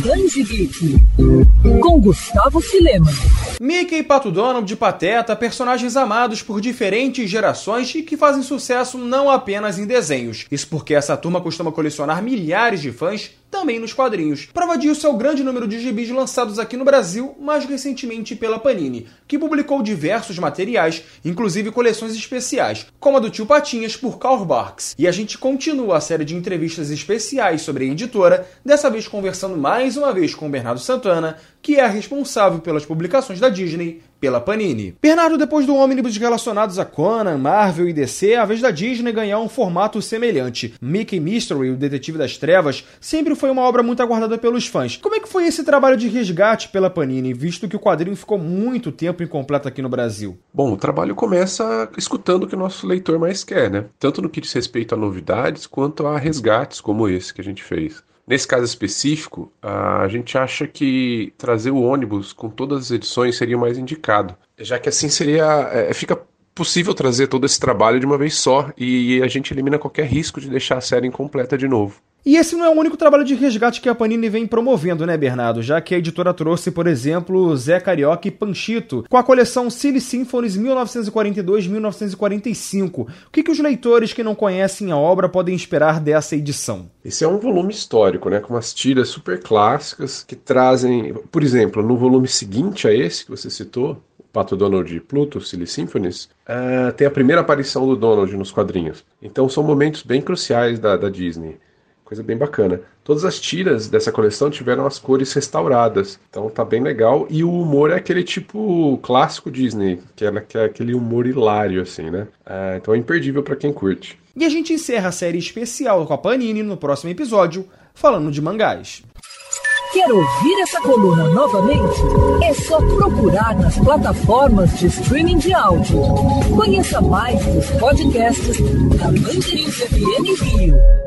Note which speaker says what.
Speaker 1: Danji Geek, com Gustavo Filema.
Speaker 2: Mickey e Pato Donald de Pateta, personagens amados por diferentes gerações e que fazem sucesso não apenas em desenhos. Isso porque essa turma costuma colecionar milhares de fãs também nos quadrinhos. Prova disso é o grande número de gibis lançados aqui no Brasil, mais recentemente pela Panini, que publicou diversos materiais, inclusive coleções especiais, como a do Tio Patinhas por Karl Barks. E a gente continua a série de entrevistas especiais sobre a editora, dessa vez conversando mais uma vez com Bernardo Santana, que é responsável pelas publicações da Disney pela Panini. Bernardo, depois do ônibus relacionados a Conan, Marvel e DC, a vez da Disney ganhar um formato semelhante. Mickey Mystery, o Detetive das Trevas, sempre foi uma obra muito aguardada pelos fãs. Como é que foi esse trabalho de resgate pela Panini, visto que o quadrinho ficou muito tempo incompleto aqui no Brasil?
Speaker 3: Bom, o trabalho começa escutando o que o nosso leitor mais quer, né? Tanto no que diz respeito a novidades quanto a resgates como esse que a gente fez. Nesse caso específico, a gente acha que trazer o ônibus com todas as edições seria mais indicado, já que assim seria. É, fica possível trazer todo esse trabalho de uma vez só e a gente elimina qualquer risco de deixar a série incompleta de novo.
Speaker 2: E esse não é o único trabalho de resgate que a Panini vem promovendo, né, Bernardo? Já que a editora trouxe, por exemplo, Zé Carioca e Panchito, com a coleção Silly Symphonies 1942-1945. O que, que os leitores que não conhecem a obra podem esperar dessa edição?
Speaker 3: Esse é um volume histórico, né, com umas tiras super clássicas que trazem, por exemplo, no volume seguinte a esse que você citou, Pato Donald e Pluto, Silly Symphonies, uh, tem a primeira aparição do Donald nos quadrinhos. Então são momentos bem cruciais da, da Disney coisa bem bacana. Todas as tiras dessa coleção tiveram as cores restauradas, então tá bem legal. E o humor é aquele tipo clássico Disney, que é, que é aquele humor hilário, assim, né? É, então é imperdível para quem curte.
Speaker 2: E a gente encerra a série especial com a Panini no próximo episódio, falando de mangás.
Speaker 1: Quer ouvir essa coluna novamente? É só procurar nas plataformas de streaming de áudio. Conheça mais dos podcasts da Mandirinhos FM Rio.